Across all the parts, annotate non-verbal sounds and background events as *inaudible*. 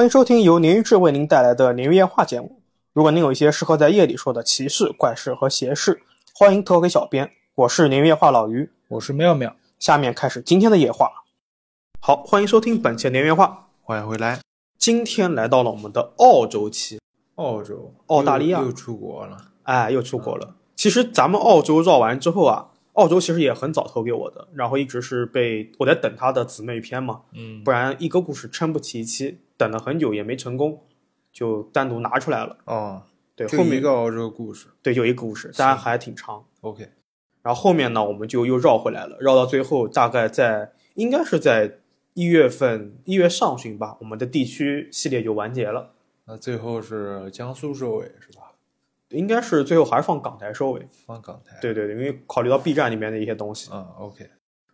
欢迎收听由年鱼志为您带来的年鱼夜话节目。如果您有一些适合在夜里说的奇事、怪事和邪事，欢迎投稿给小编。我是年鱼夜话老于，我是妙妙，下面开始今天的夜话。好，欢迎收听本期鲶鱼夜话。欢迎回来。今天来到了我们的澳洲期，澳洲，澳大利亚又又出国了。哎，又出国了。其实咱们澳洲绕完之后啊，澳洲其实也很早投给我的，然后一直是被我在等他的姊妹篇嘛，嗯不然一个故事撑不起一期，等了很久也没成功，就单独拿出来了。哦，对，后面一个这个故事。对有一个故事，当然还挺长。OK，然后后面呢，我们就又绕回来了，绕到最后大概在应该是在一月份一月上旬吧，我们的地区系列就完结了。那最后是江苏收尾是吧？应该是最后还是放港台收尾。放港台。，对对对，因为考虑到 B 站里面的一些东西。嗯，OK，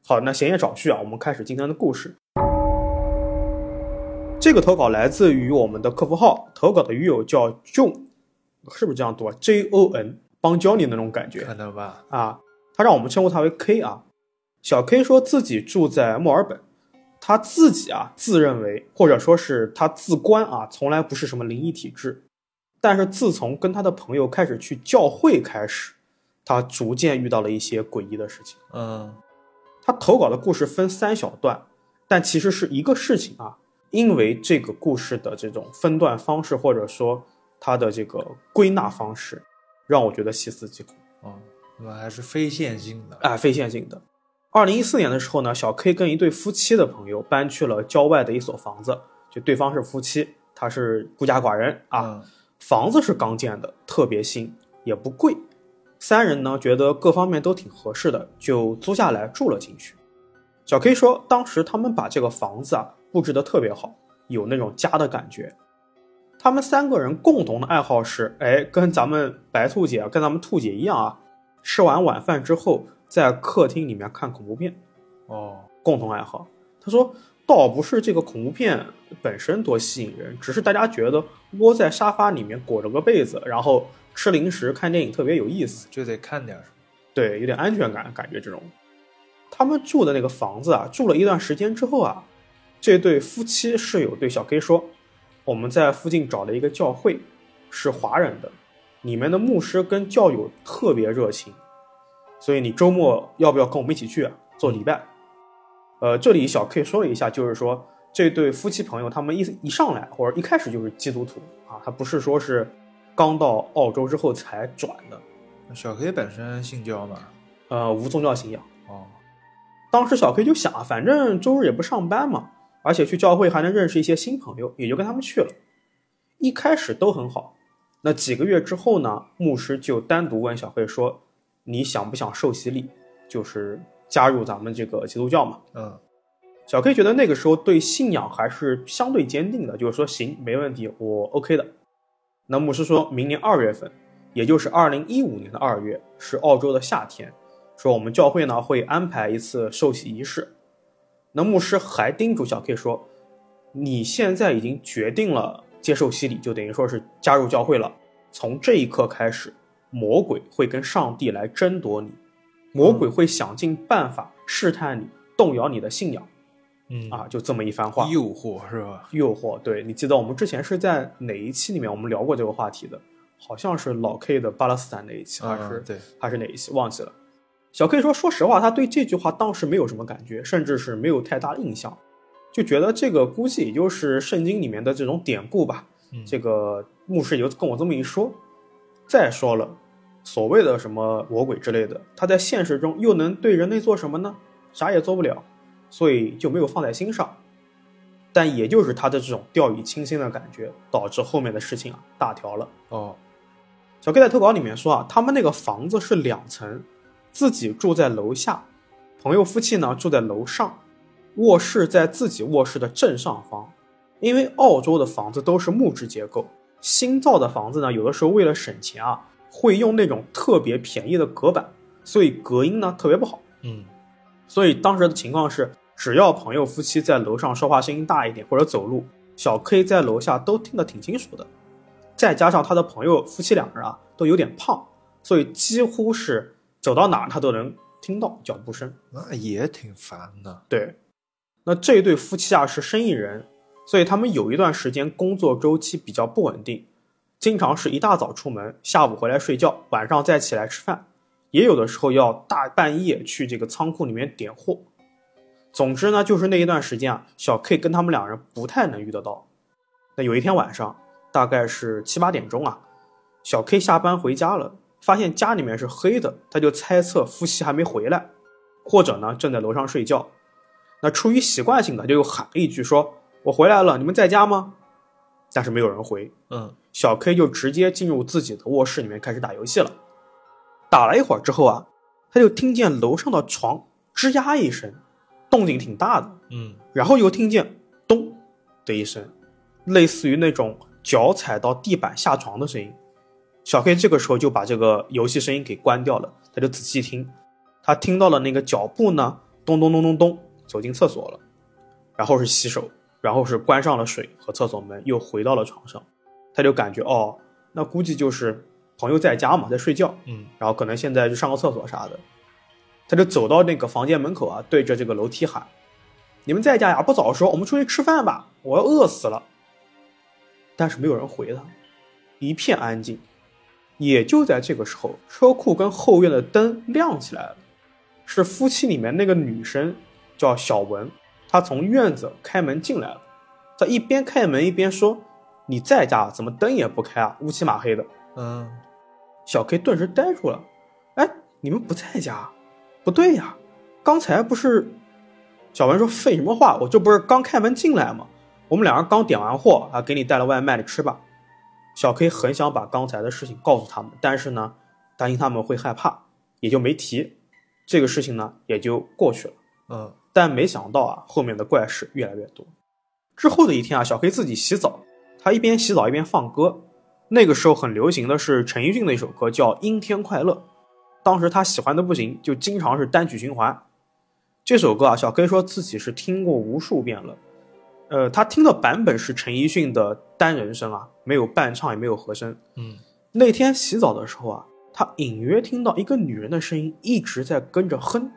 好，那闲言少叙啊，我们开始今天的故事。这个投稿来自于我们的客服号，投稿的鱼友叫 John，是不是这样读啊？J O N，帮教你那种感觉可能吧。啊。他让我们称呼他为 K 啊。小 K 说自己住在墨尔本，他自己啊自认为或者说是他自观啊，从来不是什么灵异体质，但是自从跟他的朋友开始去教会开始，他逐渐遇到了一些诡异的事情。嗯他投稿的故事分三小段，但其实是一个事情啊。因为这个故事的这种分段方式，或者说它的这个归纳方式，让我觉得细思极恐哦，那么还是非线性的。啊，非线性的。二零一四年的时候呢，小 K 跟一对夫妻的朋友搬去了郊外的一所房子，就对方是夫妻，他是孤家寡人啊。嗯房子是刚建的，特别新，也不贵。三人呢觉得各方面都挺合适的，就租下来住了进去。小 K 说，当时他们把这个房子啊布置的特别好，有那种家的感觉。他们三个人共同的爱好是，哎，跟咱们白兔姐、跟咱们兔姐一样啊，吃完晚饭之后在客厅里面看恐怖片。哦，共同爱好。他说，倒不是这个恐怖片本身多吸引人，只是大家觉得窝在沙发里面裹着个被子，然后吃零食看电影特别有意思，就得看点什么。对，有点安全感，感觉这种。他们住的那个房子啊，住了一段时间之后啊，这对夫妻室友对小 K 说：“我们在附近找了一个教会，是华人的，里面的牧师跟教友特别热情，所以你周末要不要跟我们一起去啊？做礼拜？”呃，这里小 K 说了一下，就是说这对夫妻朋友他们一一上来或者一开始就是基督徒啊，他不是说是刚到澳洲之后才转的，小 K 本身信教吗？呃，无宗教信仰。哦，当时小 K 就想啊，反正周日也不上班嘛，而且去教会还能认识一些新朋友，也就跟他们去了。一开始都很好，那几个月之后呢，牧师就单独问小 K 说：“你想不想受洗礼？就是加入咱们这个基督教嘛？”嗯小 K 觉得那个时候对信仰还是相对坚定的，就是说行，没问题，我 OK 的。那牧师说明年二月份，也就是二零一五年的二月，是澳洲的夏天，说我们教会呢会安排一次受洗仪式。那牧师还叮嘱小 K 说，你现在已经决定了接受洗礼，就等于说是加入教会了。从这一刻开始，魔鬼会跟上帝来争夺你，魔鬼会想尽办法试探你，动摇你的信仰。嗯啊，就这么一番话。诱惑是吧？诱惑，对你记得我们之前是在哪一期里面我们聊过这个话题的？好像是老 K 的巴勒斯坦那一期，还是、嗯对，还是哪一期忘记了。小 K 说，说实话，他对这句话当时没有什么感觉，甚至是没有太大的印象，就觉得这个估计也就是圣经里面的这种典故吧。嗯这个牧师也就跟我这么一说。再说了，所谓的什么魔鬼之类的，他在现实中又能对人类做什么呢？啥也做不了，所以就没有放在心上。但也就是他的这种掉以轻心的感觉，导致后面的事情啊大条了。哦，小 K 在投稿里面说啊，他们那个房子是两层，自己住在楼下，朋友夫妻呢住在楼上，卧室在自己卧室的正上方。因为澳洲的房子都是木质结构，新造的房子呢，有的时候为了省钱啊，会用那种特别便宜的隔板，所以隔音呢特别不好。嗯所以当时的情况是，只要朋友夫妻在楼上说话声音大一点，或者走路，小 K 在楼下都听得挺清楚的。再加上他的朋友夫妻两人啊都有点胖，所以几乎是走到哪他都能听到脚步声。那也挺烦的。对，那这对夫妻啊是生意人，所以他们有一段时间工作周期比较不稳定，经常是一大早出门，下午回来睡觉，晚上再起来吃饭，也有的时候要大半夜去这个仓库里面点货。总之呢，就是那一段时间啊，小 K 跟他们两人不太能遇得到。那有一天晚上，大概是七八点钟啊，小 K 下班回家了，发现家里面是黑的，他就猜测夫妻还没回来，或者呢正在楼上睡觉。那出于习惯性的，就又喊了一句说：“我回来了，你们在家吗？”但是没有人回。嗯，小 K 就直接进入自己的卧室里面开始打游戏了。打了一会儿之后啊，他就听见楼上的床吱呀一声。动静挺大的，嗯，然后又听见咚的一声，类似于那种脚踩到地板下床的声音。小黑这个时候就把这个游戏声音给关掉了，他就仔细听，他听到了那个脚步呢，咚咚咚咚咚，走进厕所了，然后是洗手，然后是关上了水和厕所门，又回到了床上，他就感觉哦，那估计就是朋友在家嘛，在睡觉，嗯，然后可能现在就上个厕所啥的。他就走到那个房间门口啊，对着这个楼梯喊：“你们在家呀？不早说，我们出去吃饭吧，我要饿死了。”但是没有人回他，一片安静。也就在这个时候，车库跟后院的灯亮起来了，是夫妻里面那个女生叫小文，她从院子开门进来了。她一边开门一边说：“你在家？怎么灯也不开啊？乌漆嘛黑的。”嗯，小 K 顿时呆住了。哎，你们不在家？不对呀，刚才不是小文说废什么话？我这不是刚开门进来吗？我们两人刚点完货啊，给你带了外卖，你吃吧。小 K 很想把刚才的事情告诉他们，但是呢，担心他们会害怕，也就没提。这个事情呢，也就过去了。嗯，但没想到啊，后面的怪事越来越多。之后的一天啊，小 K 自己洗澡，他一边洗澡一边放歌。那个时候很流行的是陈奕迅的一首歌，叫《阴天快乐》。当时他喜欢的不行，就经常是单曲循环。这首歌啊，小 K 说自己是听过无数遍了。呃，他听的版本是陈奕迅的单人声啊，没有伴唱，也没有和声。嗯，那天洗澡的时候啊，他隐约听到一个女人的声音一直在跟着哼。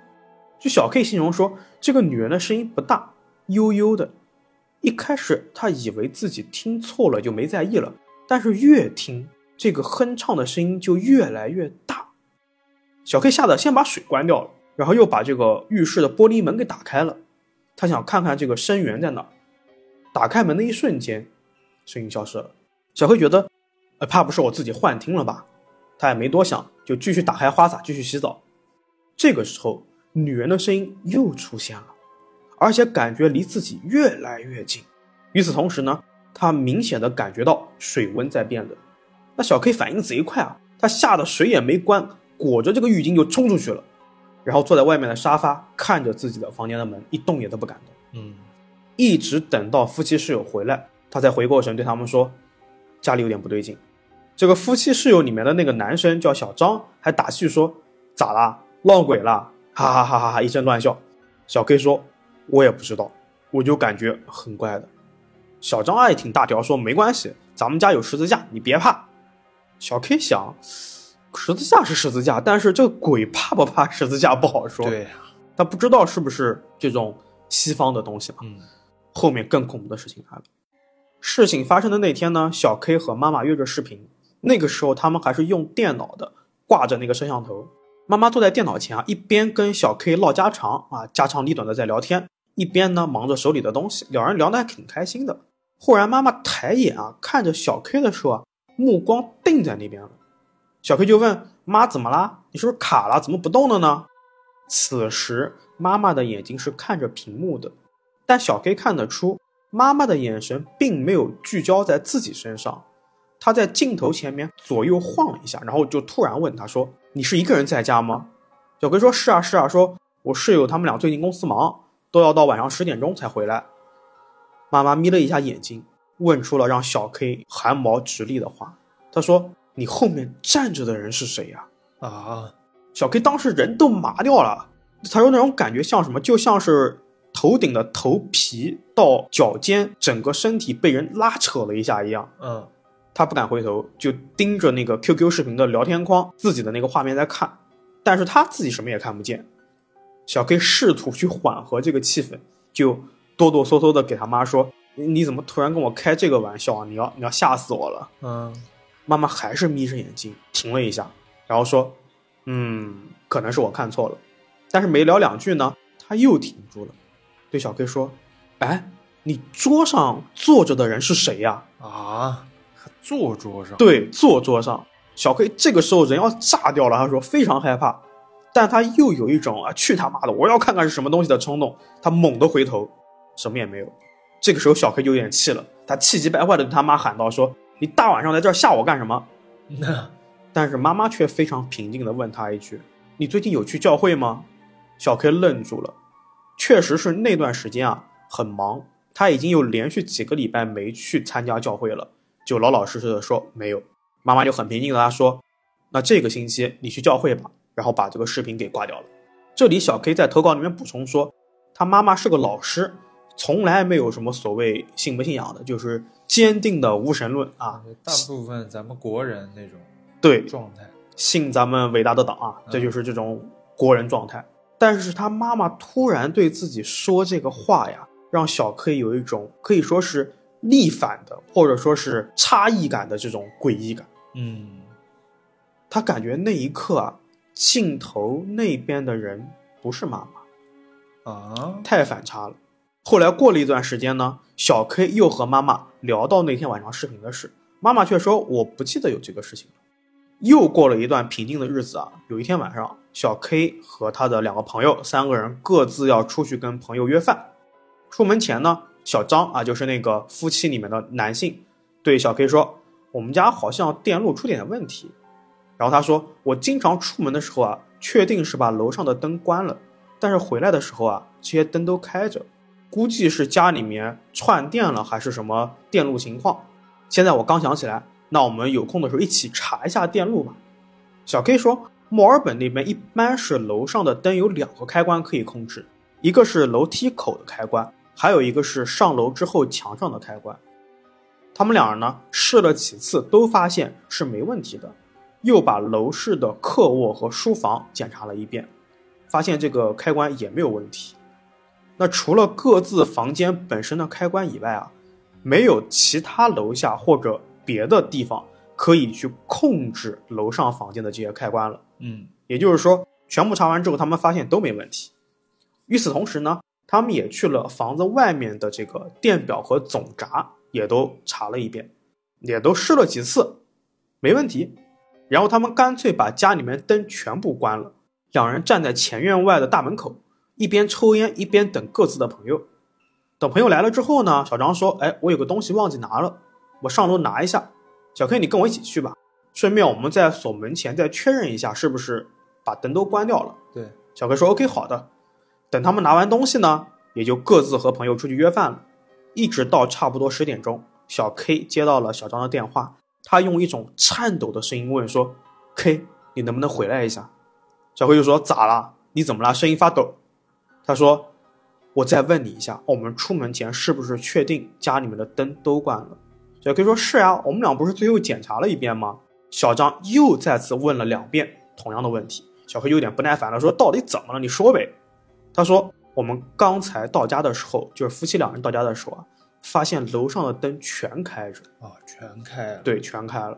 就小 K 形容说，这个女人的声音不大，悠悠的。一开始他以为自己听错了，就没在意了。但是越听，这个哼唱的声音就越来越大。小 K 吓得先把水关掉了，然后又把这个浴室的玻璃门给打开了，他想看看这个声源在哪。打开门的一瞬间，声音消失了。小 K 觉得，呃，怕不是我自己幻听了吧？他也没多想，就继续打开花洒继续洗澡。这个时候，女人的声音又出现了，而且感觉离自己越来越近。与此同时呢，他明显的感觉到水温在变冷。那小 K 反应贼快啊，他吓得水也没关。裹着这个浴巾就冲出去了，然后坐在外面的沙发看着自己的房间的门，一动也都不敢动。嗯，一直等到夫妻室友回来，他才回过神，对他们说：“家里有点不对劲。”这个夫妻室友里面的那个男生叫小张，还打趣说：“咋啦？闹鬼了？”哈哈哈哈哈，一阵乱笑。小 K 说：“我也不知道，我就感觉很怪的。”小张也挺大条，说：“没关系，咱们家有十字架，你别怕。”小 K 想。十字架是十字架，但是这鬼怕不怕十字架不好说。对呀，他不知道是不是这种西方的东西嘛。嗯，后面更恐怖的事情来了。事情发生的那天呢，小 K 和妈妈约着视频，那个时候他们还是用电脑的，挂着那个摄像头。妈妈坐在电脑前啊，一边跟小 K 唠家常啊，家长里短的在聊天，一边呢忙着手里的东西，两人聊得还挺开心的。忽然妈妈抬眼啊，看着小 K 的时候啊，目光定在那边了。小 K 就问妈：“怎么啦？你是不是卡了？怎么不动了呢？”此时妈妈的眼睛是看着屏幕的，但小 K 看得出妈妈的眼神并没有聚焦在自己身上。她在镜头前面左右晃了一下，然后就突然问他说：“你是一个人在家吗？”小 K 说：“是啊，是啊。”说：“我室友他们俩最近公司忙，都要到晚上十点钟才回来。”妈妈眯了一下眼睛，问出了让小 K 汗毛直立的话。他说。你后面站着的人是谁呀？啊，小 K 当时人都麻掉了，他说那种感觉像什么？就像是头顶的头皮到脚尖，整个身体被人拉扯了一下一样。嗯，他不敢回头，就盯着那个 QQ 视频的聊天框，自己的那个画面在看，但是他自己什么也看不见。小 K 试图去缓和这个气氛，就哆哆嗦嗦的给他妈说：“你怎么突然跟我开这个玩笑啊？你要你要吓死我了！嗯妈妈还是眯着眼睛停了一下，然后说：“嗯，可能是我看错了。”但是没聊两句呢，她又停住了，对小 K 说：“哎，你桌上坐着的人是谁呀、啊，还坐桌上，对，坐桌上。小 K 这个时候人要炸掉了，他说非常害怕，但他又有一种啊去他妈的，我要看看是什么东西的冲动。他猛地回头，什么也没有。这个时候小 K 就有点气了，他气急败坏的对他妈喊道：“说你大晚上来这儿吓我干什么？*laughs* ”那但是妈妈却非常平静的问他一句：“你最近有去教会吗？”小 K 愣住了，确实是那段时间啊很忙，他已经有连续几个礼拜没去参加教会了，就老老实实的说没有。妈妈就很平静的他说：“那这个星期你去教会吧。”然后把这个视频给挂掉了。这里小 K 在投稿里面补充说，他妈妈是个老师，从来没有什么所谓信不信仰的，就是坚定的无神论啊，大部分咱们国人那种对，状态，信咱们伟大的党啊，这就是这种国人状态。但是他妈妈突然对自己说这个话呀，让小 K 有一种可以说是逆反的，或者说是差异感的这种诡异感。嗯他感觉那一刻啊，镜头那边的人不是妈妈，啊，太反差了。后来过了一段时间呢，小 K 又和妈妈聊到那天晚上视频的事，妈妈却说我不记得有这个事情了。又过了一段平静的日子啊，有一天晚上，小 K 和他的两个朋友三个人各自要出去跟朋友约饭。出门前呢，小张啊，就是那个夫妻里面的男性，对小 K 说：“我们家好像电路出点问题。”然后他说：“我经常出门的时候啊，确定是把楼上的灯关了，但是回来的时候啊，这些灯都开着，估计是家里面串电了，还是什么电路情况。现在我刚想起来，那我们有空的时候一起查一下电路吧。”小 K 说：“墨尔本那边一般是楼上的灯有两个开关可以控制，一个是楼梯口的开关，还有一个是上楼之后墙上的开关。他们俩人呢试了几次，都发现是没问题的。”又把楼市的客卧和书房检查了一遍，发现这个开关也没有问题。那除了各自房间本身的开关以外啊，没有其他楼下或者别的地方可以去控制楼上房间的这些开关了。嗯也就是说，全部查完之后，他们发现都没问题。与此同时呢，他们也去了房子外面的这个电表和总闸，也都查了一遍，也都试了几次，没问题。然后他们干脆把家里面灯全部关了，两人站在前院外的大门口，一边抽烟一边等各自的朋友。等朋友来了之后呢，小张说：“哎，我有个东西忘记拿了，我上楼拿一下。小 K，你跟我一起去吧，顺便我们在锁门前再确认一下是不是把灯都关掉了。”对，小 K 说：“OK，好的。”等他们拿完东西呢，也就各自和朋友出去约饭了，一直到差不多十点钟，小 K 接到了小张的电话。他用一种颤抖的声音问说：“K，你能不能回来一下？”小 K 就说：“咋了？你怎么了？声音发抖。”他说：“我再问你一下，我们出门前是不是确定家里面的灯都关了？”小 K 说：“是呀，我们俩不是最后检查了一遍吗？”小张又再次问了两遍同样的问题。小黑有点不耐烦了，说：“到底怎么了？你说呗。”他说：“我们刚才到家的时候，就是夫妻两人到家的时候啊。”发现楼上的灯全开着啊，全开了，对，全开了。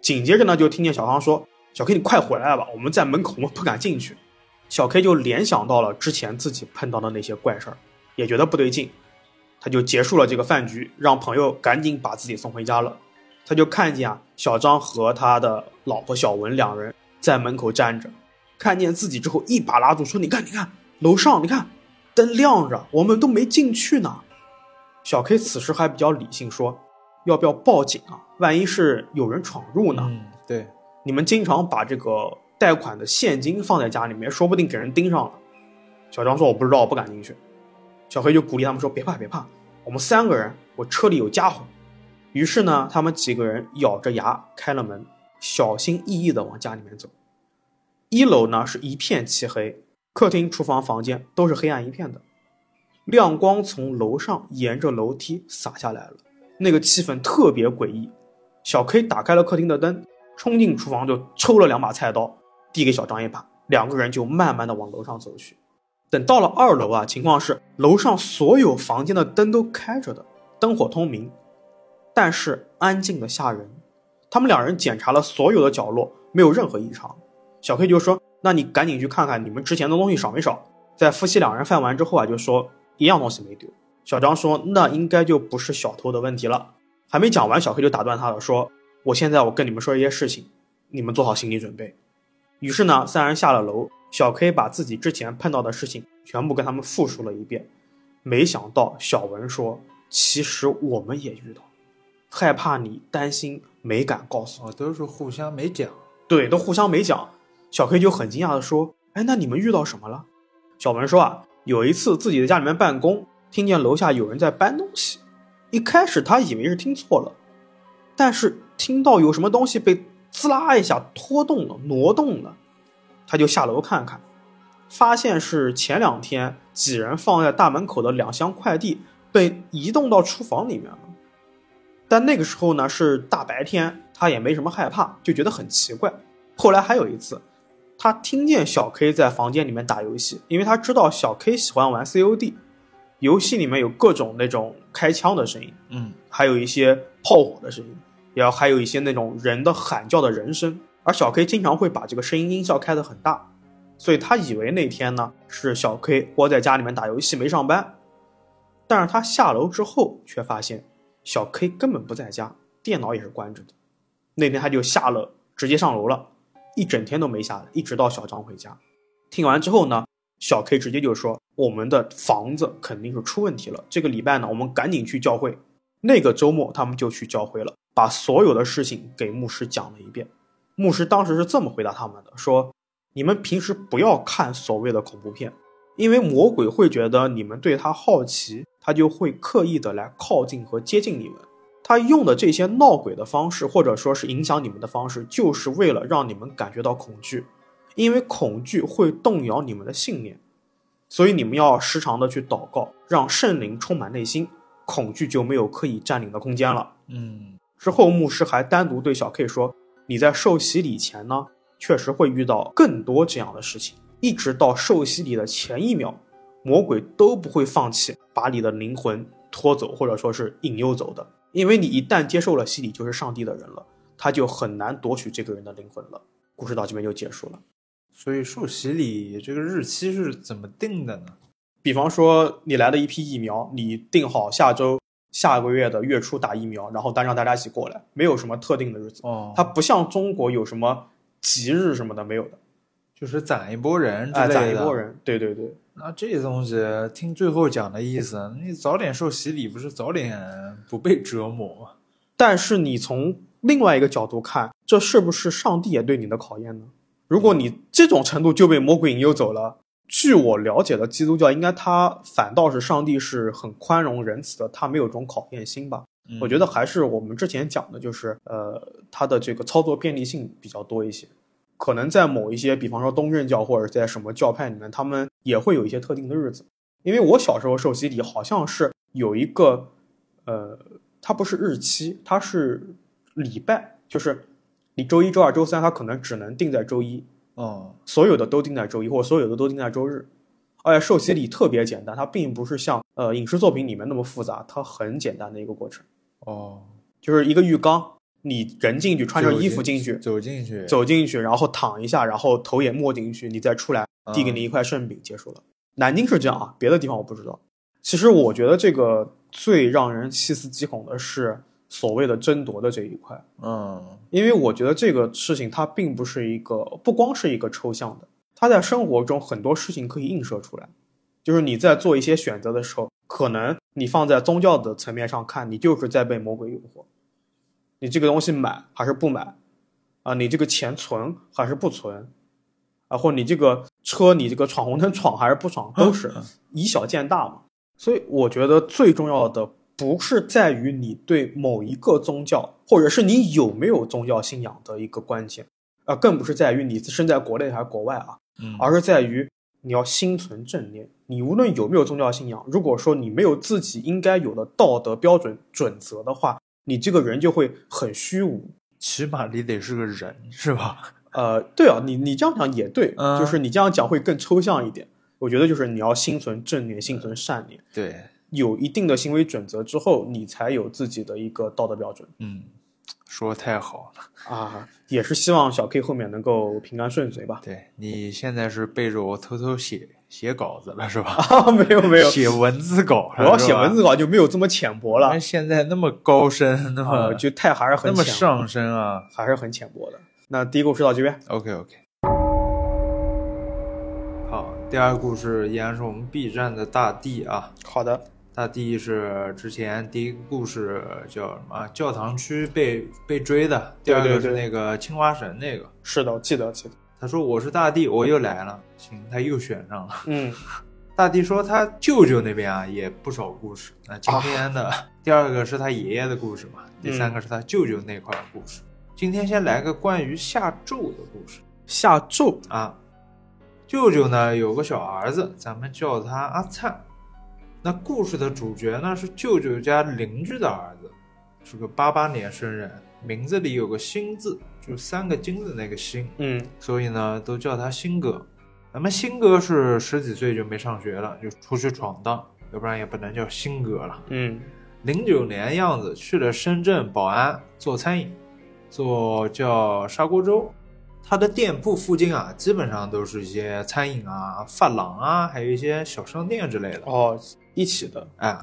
紧接着呢，就听见小康说：“小 K，你快回来吧，我们在门口，我们不敢进去。”小 K 就联想到了之前自己碰到的那些怪事儿，也觉得不对劲，他就结束了这个饭局，让朋友赶紧把自己送回家了。他就看见啊，小张和他的老婆小文两人在门口站着，看见自己之后，一把拉住说：“你看，你看，楼上，你看，灯亮着，我们都没进去呢。”小 K 此时还比较理性，说：“要不要报警啊？万一是有人闯入呢？”嗯，对，你们经常把这个贷款的现金放在家里面，说不定给人盯上了。小张说：“我不知道，我不敢进去。”小黑就鼓励他们说：“别怕，别怕，我们三个人，我车里有家伙。”于是呢，他们几个人咬着牙开了门，小心翼翼地往家里面走。一楼呢是一片漆黑，客厅、厨房、房间都是黑暗一片的。亮光从楼上沿着楼梯洒下来了，那个气氛特别诡异。小 K 打开了客厅的灯，冲进厨房就抽了两把菜刀，递给小张一把，两个人就慢慢的往楼上走去。等到了二楼啊，情况是楼上所有房间的灯都开着的，灯火通明，但是安静的吓人。他们两人检查了所有的角落，没有任何异常。小 K 就说：“那你赶紧去看看你们之前的东西少没少。”在夫妻两人饭完之后啊，就说一样东西没丢。小张说：“那应该就不是小偷的问题了。”还没讲完，小 K 就打断他了，说：“我现在我跟你们说一些事情，你们做好心理准备。”于是呢，三人下了楼，小 K 把自己之前碰到的事情全部跟他们复述了一遍。没想到小文说：“其实我们也遇到，害怕你担心，没敢告诉。”哦，都是互相没讲。对，都互相没讲。小 K 就很惊讶的说：“哎，那你们遇到什么了？”小文说：“啊，有一次自己在家里面办公，听见楼下有人在搬东西。一开始他以为是听错了，但是听到有什么东西被滋啦一下拖动了、挪动了，他就下楼看看。”发现是前两天几人放在大门口的两箱快递被移动到厨房里面了，但那个时候呢是大白天，他也没什么害怕，就觉得很奇怪。后来还有一次，他听见小 K 在房间里面打游戏，因为他知道小 K 喜欢玩 COD，游戏里面有各种那种开枪的声音，嗯，还有一些炮火的声音，然后还有一些那种人的喊叫的人声，而小 K 经常会把这个声音音效开得很大。所以他以为那天呢是小 K 窝在家里面打游戏没上班，但是他下楼之后却发现小 K 根本不在家，电脑也是关着的。那天他就下了，直接上楼了，一整天都没下来，一直到小张回家。听完之后呢，小 K 直接就说：“我们的房子肯定是出问题了，这个礼拜呢，我们赶紧去教会。”那个周末他们就去教会了，把所有的事情给牧师讲了一遍。牧师当时是这么回答他们的：“说。”你们平时不要看所谓的恐怖片，因为魔鬼会觉得你们对他好奇，他就会刻意的来靠近和接近你们。他用的这些闹鬼的方式，或者说是影响你们的方式，就是为了让你们感觉到恐惧，因为恐惧会动摇你们的信念。所以你们要时常的去祷告，让圣灵充满内心，恐惧就没有可以占领的空间了。嗯，之后牧师还单独对小 K 说：“你在受洗礼前呢？”确实会遇到更多这样的事情，一直到受洗礼的前一秒，魔鬼都不会放弃把你的灵魂拖走，或者说是引诱走的。因为你一旦接受了洗礼，就是上帝的人了，他就很难夺取这个人的灵魂了。故事到这边就结束了。所以受洗礼这个日期是怎么定的呢？比方说你来了一批疫苗，你定好下周、下个月的月初打疫苗，然后单让大家一起过来，没有什么特定的日子。哦，它不像中国有什么。吉日什么的没有的，就是攒一波人哎，攒一波人，对对对。那这东西听最后讲的意思，你早点受洗礼，不是早点不被折磨吗？但是你从另外一个角度看，这是不是上帝也对你的考验呢？如果你这种程度就被魔鬼引诱走了，据我了解的基督教，应该它反倒是上帝是很宽容仁慈的，他没有这种考验心吧？我觉得还是我们之前讲的，就是呃，它的这个操作便利性比较多一些。可能在某一些，比方说东正教或者在什么教派里面，他们也会有一些特定的日子。因为我小时候受洗礼，好像是有一个，呃，它不是日期，它是礼拜，就是你周一、周二、周三，它可能只能定在周一。哦，所有的都定在周一，或者所有的都定在周日。而且受洗礼特别简单，它并不是像呃影视作品里面那么复杂，它很简单的一个过程。哦，就是一个浴缸，你人进去，穿着衣服进去，走进去，走进去，然后躺一下，然后头也没进去，你再出来，递给你一块圣饼，结束了。南京是这样啊，别的地方我不知道。其实我觉得这个最让人细思极恐的是所谓的争夺的这一块，嗯，因为我觉得这个事情它并不是一个，不光是一个抽象的，它在生活中很多事情可以映射出来，就是你在做一些选择的时候。可能你放在宗教的层面上看，你就是在被魔鬼诱惑。你这个东西买还是不买？啊，你这个钱存还是不存？啊，或你这个车，你这个闯红灯闯还是不闯，都是以小见大嘛。所以我觉得最重要的不是在于你对某一个宗教，或者是你有没有宗教信仰的一个关键，啊，更不是在于你身在国内还是国外啊，而是在于。你要心存正念。你无论有没有宗教信仰，如果说你没有自己应该有的道德标准准则的话，你这个人就会很虚无。起码你得是个人，是吧？呃，对啊，你你这样讲也对，就是你这样讲会更抽象一点。我觉得就是你要心存正念，心存善念。对，有一定的行为准则之后，你才有自己的一个道德标准嗯，说得太好了。啊。也是希望小 K 后面能够平安顺遂吧。对你现在是背着我偷偷写写稿子了是吧？啊，没有没有，写文字稿 *laughs* 我，要写文字。稿就没有这么浅薄了那，现在那么高深，那么、啊，就太还是很那么上升啊。还是很浅薄的。那第一个故事到这边，OK OK。好，第二个故事依然是我们 B 站的大地啊。好的，大弟是之前第一个故事叫什么？教堂区被被追的，第二个是那个青花神那个。是的，我记得记得，他说我是大帝，我又来了。行，他又选上了。嗯，*laughs* 大帝说他舅舅那边啊也不少故事。那今天的、第二个是他爷爷的故事嘛，第三个是他舅舅那块的故事。今天先来个关于下咒的故事下咒啊。舅舅呢有个小儿子，咱们叫他阿灿。那故事的主角呢是舅舅家邻居的儿子，是个八八年生人，名字里有个新字，就三个金的那个新。嗯所以呢，都叫他新哥。咱们新哥是十几岁就没上学了，就出去闯荡，要不然也不能叫新哥了。嗯零九年样子去了深圳宝安做餐饮，做叫砂锅粥。他的店铺附近啊，基本上都是一些餐饮啊、发廊啊，还有一些小商店之类的。哦，一起的，哎，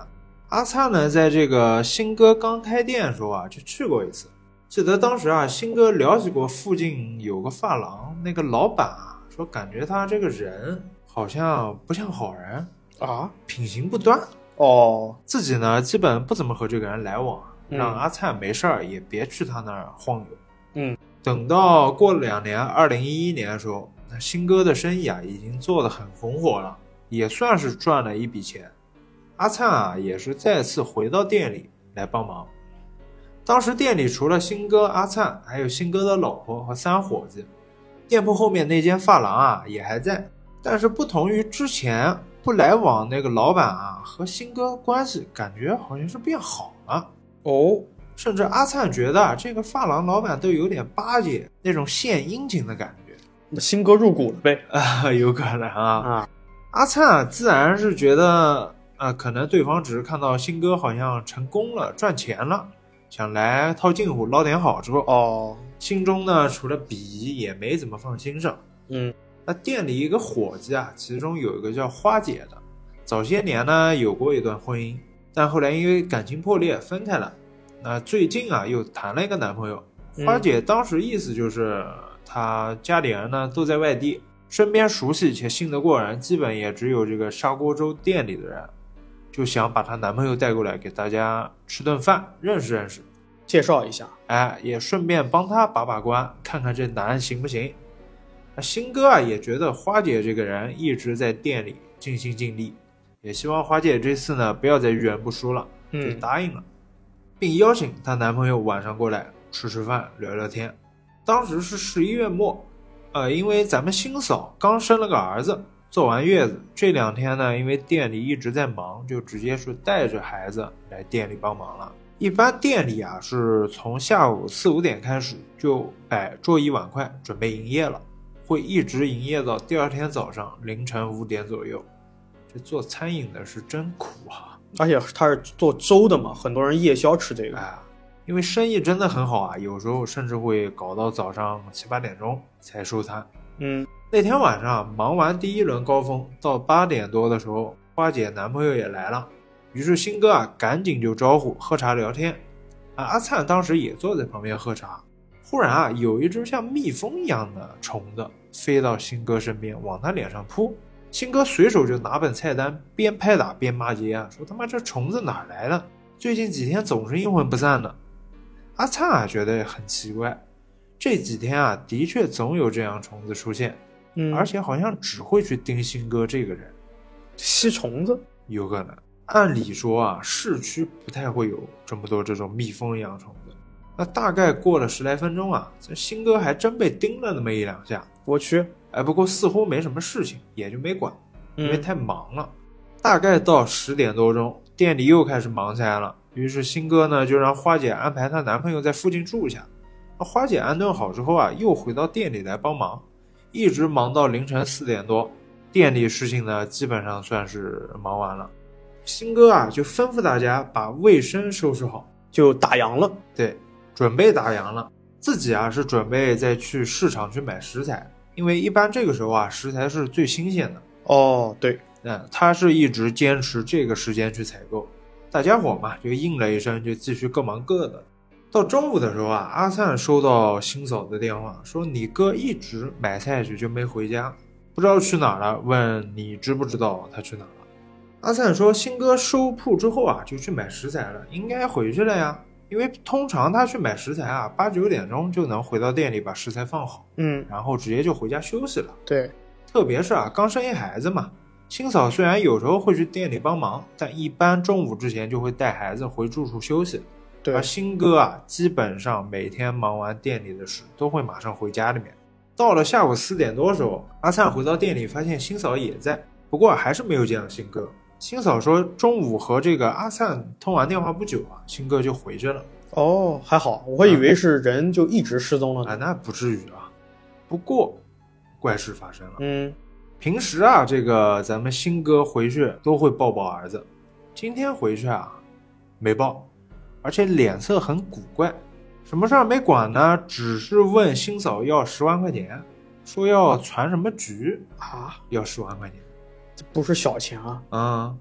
阿灿呢，在这个新哥刚开店的时候啊，就去过一次。记得当时啊，新哥了解过附近有个发廊，那个老板啊说，感觉他这个人好像不像好人，啊，品行不端。哦，自己呢，基本不怎么和这个人来往，嗯让阿灿没事儿也别去他那儿晃悠。嗯，等到过了两年，二零一一年的时候，那新哥的生意啊已经做得很红火了，也算是赚了一笔钱。阿灿啊也是再次回到店里来帮忙。当时店里除了新哥、阿灿，还有新哥的老婆和三伙计。店铺后面那间发廊啊也还在，但是不同于之前不来往那个老板啊和新哥关系感觉好像是变好了。哦，甚至阿灿觉得啊这个发廊老板都有点巴结那种献殷勤的感觉新哥入股了呗，*laughs* 啊，有可能啊。啊，阿灿啊自然是觉得啊，可能对方只是看到新哥好像成功了，赚钱了，想来套近乎捞点好处，哦，心中呢除了鄙夷也没怎么放心上。嗯那店里一个伙计啊，其中有一个叫花姐的，早些年呢有过一段婚姻，但后来因为感情破裂分开了。那最近啊又谈了一个男朋友。嗯花姐当时意思就是，她家里人呢都在外地，身边熟悉且信得过人，基本也只有这个砂锅粥店里的人，就想把她男朋友带过来给大家吃顿饭，认识认识。介绍一下，哎，也顺便帮她把把关，看看这男行不行。那新哥啊，也觉得花姐这个人一直在店里尽心尽力，也希望花姐这次呢不要再遇人不淑了，就嗯答应了，并邀请她男朋友晚上过来吃吃饭、聊聊天。当时是十一月末，呃，因为咱们新嫂刚生了个儿子，坐完月子，这两天呢，因为店里一直在忙，就直接是带着孩子来店里帮忙了。一般店里啊是从下午四五点开始就摆桌椅碗筷准备营业了，会一直营业到第二天早上凌晨五点左右。这做餐饮的是真苦啊！而且他是做粥的嘛，很多人夜宵吃这个，哎，因为生意真的很好啊，有时候甚至会搞到早上七八点钟才收摊。嗯那天晚上忙完第一轮高峰，到八点多的时候，花姐男朋友也来了，于是新哥啊赶紧就招呼喝茶聊天。啊，阿灿当时也坐在旁边喝茶。忽然啊，有一只像蜜蜂一样的虫子飞到新哥身边，往他脸上扑。新哥随手就拿本菜单，边拍打边骂街啊，说他妈这虫子哪来的？最近几天总是阴魂不散的。阿灿啊觉得很奇怪，这几天啊的确总有这样虫子出现。嗯，而且好像只会去盯新哥这个人，吸虫子，有可能。按理说啊，市区不太会有这么多这种蜜蜂一样虫子。那大概过了十来分钟啊，这新哥还真被叮了那么一两下。我去，哎，不过似乎没什么事情，也就没管，因为嗯太忙了。大概到十点多钟，店里又开始忙起来了。于是新哥呢就让花姐安排她男朋友在附近住下。那花姐安顿好之后啊，又回到店里来帮忙，一直忙到凌晨四点多。店里事情呢基本上算是忙完了。新哥啊就吩咐大家把卫生收拾好，就打烊了。对，准备打烊了。自己啊是准备再去市场去买食材，因为一般这个时候啊食材是最新鲜的。哦，对，嗯，他是一直坚持这个时间去采购。大家伙嘛就应了一声，就继续各忙各的。到中午的时候啊，阿灿收到新嫂的电话，说你哥一直买菜去就没回家，不知道去哪儿了。问你知不知道他去哪儿了？阿灿说新哥收铺之后啊就去买食材了，应该回去了呀。因为通常他去买食材啊，八九点钟就能回到店里把食材放好，嗯，然后直接就回家休息了。对，特别是啊，刚生一孩子嘛，新嫂虽然有时候会去店里帮忙，但一般中午之前就会带孩子回住处休息。对而，新哥啊，基本上每天忙完店里的事，都会马上回家里面。到了下午四点多的时候，阿灿回到店里，发现新嫂也在，不过还是没有见到新哥。新嫂说，中午和这个阿灿通完电话不久啊，新哥就回去了。哦，还好，我还以为是人就一直失踪了呢。啊，那不至于啊。不过，怪事发生了。嗯，平时啊，这个咱们新哥回去都会抱抱儿子，今天回去啊，没抱，而且脸色很古怪，什么事儿没管呢，只是问新嫂要十万块钱，说要传什么局，啊，要十万块钱。这不是小钱啊。嗯，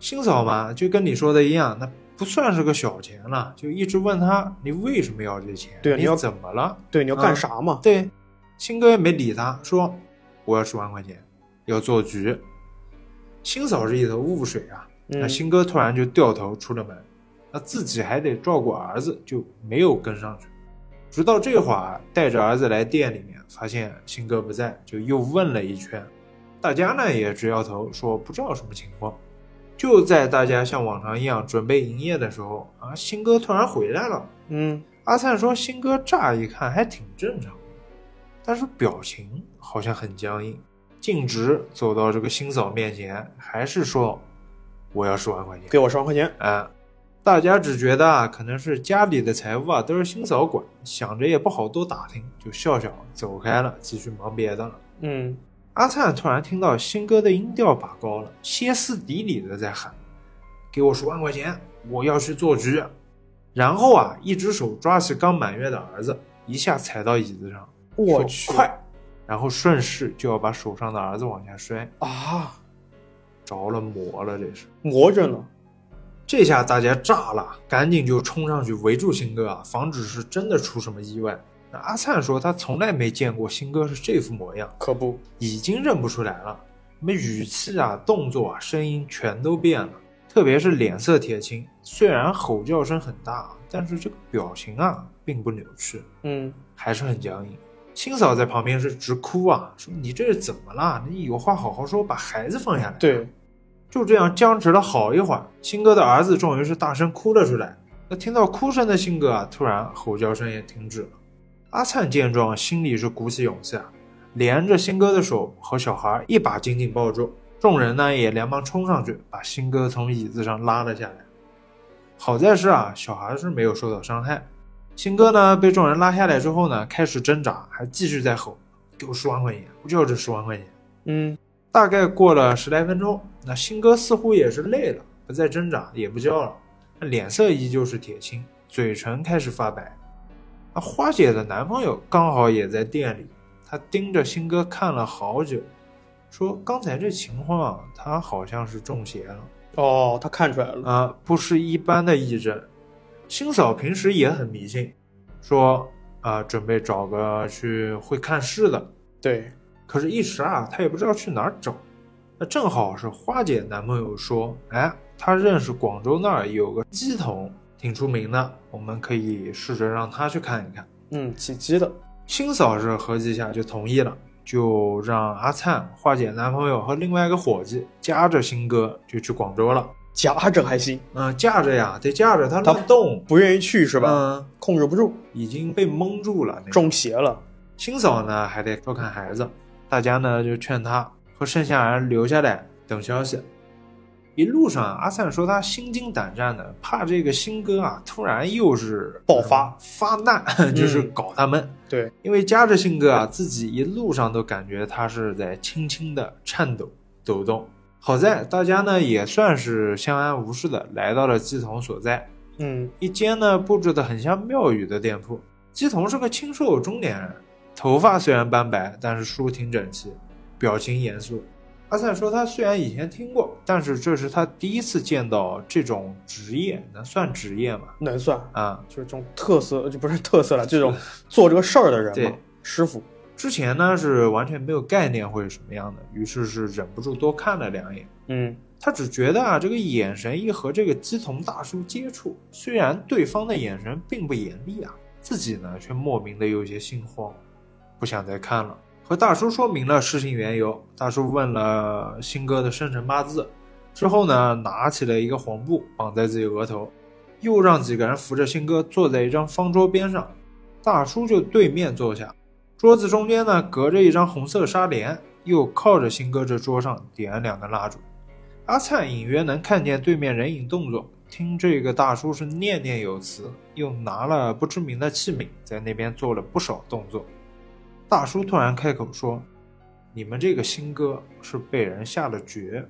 新嫂嘛，就跟你说的一样，那不算是个小钱了，就一直问他你为什么要这钱？你对你要怎么了？对，你要啊干啥嘛？对，新哥也没理他，说我要十万块钱，要做局。新嫂是一头雾水啊，那嗯，新哥突然就掉头出了门，那自己还得照顾儿子，就没有跟上去。直到这会儿，带着儿子来店里面，发现新哥不在，就又问了一圈，大家呢也直摇头，说不知道什么情况。就在大家像往常一样准备营业的时候，啊，新哥突然回来了。嗯，阿灿说：“新哥乍一看还挺正常，但是表情好像很僵硬，径直走到这个新嫂面前，还是说我要十万块钱。给我十万块钱。啊，大家只觉得啊，可能是家里的财务啊都是新嫂管，想着也不好多打听，就笑笑走开了，继续忙别的了。嗯，阿灿突然听到新哥的音调拔高了，歇斯底里的在喊：“给我十万块钱，我要去做局。”然后啊，一只手抓起刚满月的儿子，一下踩到椅子上，我去，快！然后顺势就要把手上的儿子往下摔，啊，着了魔了，这是。魔怔了。这下大家炸了，赶紧就冲上去围住新哥啊，防止是真的出什么意外。那阿灿说他从来没见过新哥是这副模样，可不，已经认不出来了，什么语气啊、动作啊、声音全都变了，特别是脸色铁青。虽然吼叫声很大，但是这个表情啊并不扭曲，嗯，还是很僵硬。青嫂在旁边是直哭啊，说你这是怎么了？你有话好好说，把孩子放下来。对，就这样僵持了好一会儿，新哥的儿子终于是大声哭了出来。那听到哭声的新哥啊，突然吼叫声也停止了。阿灿见状，心里是鼓起勇气啊，连着新哥的手和小孩一把紧紧抱住。众人呢也连忙冲上去，把新哥从椅子上拉了下来。好在是啊，小孩是没有受到伤害。新哥呢被众人拉下来之后呢，开始挣扎，还继续在吼：“给我十万块钱，我就要这十万块钱。”嗯，大概过了十来分钟，那新哥似乎也是累了，不再挣扎，也不叫了，脸色依旧是铁青，嘴唇开始发白。那花姐的男朋友刚好也在店里，他盯着新哥看了好久，说刚才这情况，他好像是中邪了哦，他看出来了。啊、不是一般的癔症。新嫂平时也很迷信，说啊、准备找个去会看事的，对，可是，一时啊，她也不知道去哪儿找。那正好是花姐男朋友说，哎，他认识广州那儿有个鸡童，挺出名的，我们可以试着让他去看一看。嗯，起鸡的。新嫂是合计下就同意了，就让阿灿、华姐男朋友和另外一个伙计夹着新哥就去广州了。夹着还行，嗯，架着呀，得架着他他乱动，不愿意去是吧？嗯，控制不住，已经被蒙住了。那个中邪了。新嫂呢还得照看孩子，大家呢就劝他和剩下人留下来等消息。一路上，阿灿说他心惊胆战的，怕这个新哥啊突然又是爆发发难，*laughs* 就是搞他们。对，因为夹着新哥啊，自己一路上都感觉他是在轻轻的颤抖抖动。好在大家呢也算是相安无事的来到了鸡童所在，嗯，一间呢布置的很像庙宇的店铺。鸡童是个清瘦中年人，头发虽然斑白，但是梳挺整齐，表情严肃。阿灿说他虽然以前听过，但是这是他第一次见到这种职业，能算职业吗？能算，啊，就是这种特色，就不是特色了，这种做这个事儿的人嘛对，师傅。之前呢是完全没有概念会是什么样的，于是是忍不住多看了两眼。嗯，他只觉得啊，这个眼神一和这个鸡童大叔接触，虽然对方的眼神并不严厉啊，自己呢却莫名的有些心慌，不想再看了。和大叔说明了事情缘由，大叔问了新哥的生辰八字，之后呢，拿起了一个黄布绑在自己额头，又让几个人扶着新哥坐在一张方桌边上，大叔就对面坐下，桌子中间呢隔着一张红色纱帘，又靠着新哥这桌上点了两根蜡烛。阿灿隐约能看见对面人影动作，听这个大叔是念念有词，又拿了不知名的器皿在那边做了不少动作。大叔突然开口说：“你们这个新歌是被人下了绝，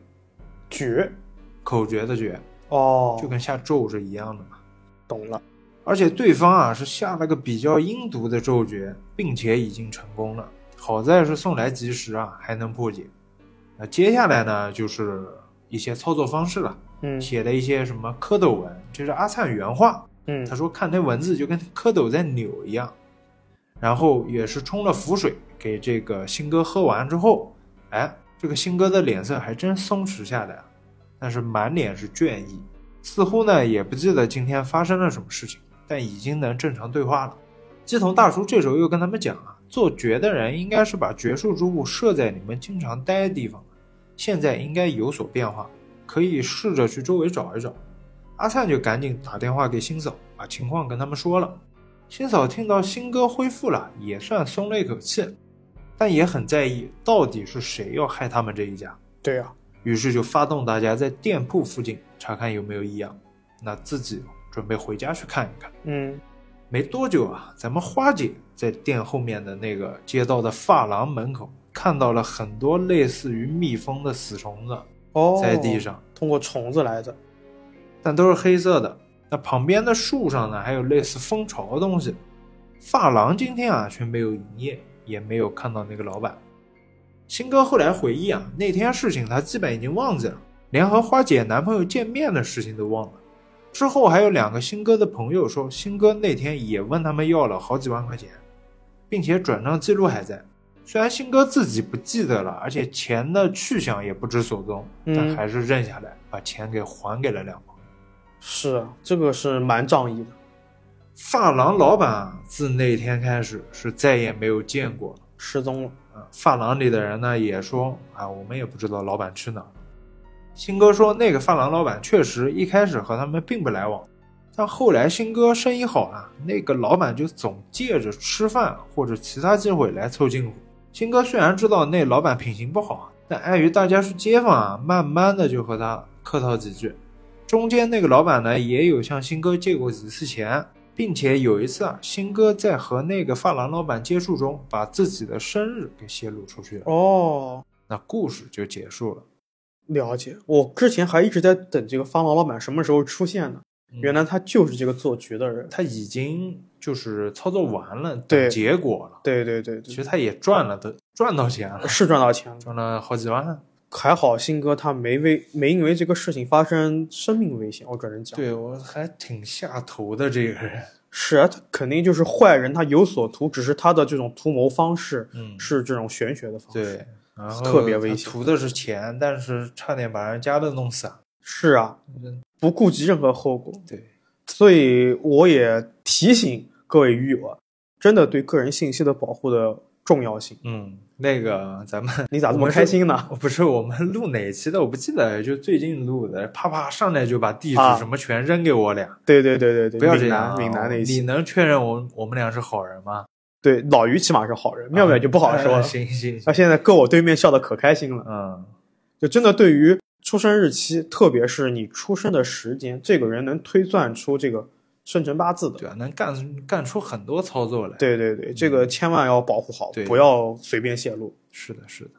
绝口诀的诀，哦，就跟下咒是一样的嘛。懂了。而且对方啊是下了个比较阴毒的咒诀，并且已经成功了。好在是送来及时啊，还能破解。那接下来呢，就是一些操作方式了。嗯写的一些什么蝌蚪文，这是阿灿原话。嗯，他说看那文字就跟蝌蚪在扭一样。然后也是冲了符水给这个新哥喝完之后，哎，这个新哥的脸色还真松弛下来，但是满脸是倦意，似乎呢也不记得今天发生了什么事情，但已经能正常对话了。鸡童大叔这时候又跟他们讲啊，做绝的人应该是把绝术之物设在你们经常待的地方，现在应该有所变化，可以试着去周围找一找。阿灿就赶紧打电话给新嫂，把情况跟他们说了。新嫂听到新哥恢复了，也算松了一口气，但也很在意到底是谁要害他们这一家，对呀、于是就发动大家在店铺附近查看有没有异样。那自己准备回家去看一看。嗯，没多久啊，咱们花姐在店后面的那个街道的发廊门口看到了很多类似于蜜蜂的死虫子哦，在地上，通过虫子来的。但都是黑色的。那旁边的树上呢，还有类似蜂巢的东西。发廊今天啊却没有营业，也没有看到那个老板。新哥后来回忆啊，那天事情他基本已经忘记了，连和花姐男朋友见面的事情都忘了。之后还有两个新哥的朋友说，新哥那天也问他们要了好几万块钱，并且转账记录还在。虽然新哥自己不记得了，而且钱的去向也不知所踪，但嗯还是认下来，把钱给还给了两朋友。是啊，这个是蛮仗义的。发廊老板啊，自那天开始是再也没有见过了。失踪了。啊，发廊里的人呢也说啊，我们也不知道老板去哪儿了。新哥说，那个发廊老板确实一开始和他们并不来往，但后来新哥生意好啊，那个老板就总借着吃饭或者其他机会来凑近乎。新哥虽然知道那老板品行不好，但碍于大家是街坊啊，慢慢的就和他客套几句。中间那个老板呢，也有向新哥借过几次钱，并且有一次啊，新哥在和那个发廊老板接触中，把自己的生日给泄露出去了。哦，那故事就结束了。了解。我之前还一直在等这个发廊老板什么时候出现呢。原来他就是这个做局的人。他已经就是操作完了，对结果了。对对对对，其实他也赚了的，赚到钱了，是赚到钱了。赚了好几万。还好新哥他没为没因为这个事情发生生命危险。我只能讲，对我还挺下头的这个人。是啊，他肯定就是坏人，他有所图，只是他的这种图谋方式嗯，是这种玄学的方式。对，然后特别危险图的是钱，但是差点把人家都弄死。是啊，不顾及任何后果。对，所以我也提醒各位鱼友啊，真的对个人信息的保护的重要性。嗯，那个咱们 *laughs* 你咋这么开心呢？不是我们录哪一期的，我不记得，就最近录的，啪啪上来就把地址啊什么全扔给我俩，对对对对对，不要这闽样啊。南闽南那期你，能确认我我们俩是好人吗？对老于起码是好人，妙妙就不好说啊了。行行他行，现在搁我对面笑的可开心了，嗯，就真的对于出生日期，特别是你出生的时间，这个人能推算出这个生辰八字的。对啊，能干干出很多操作来。，对对对，这个千万要保护好，对不要随便泄露。是的，是的。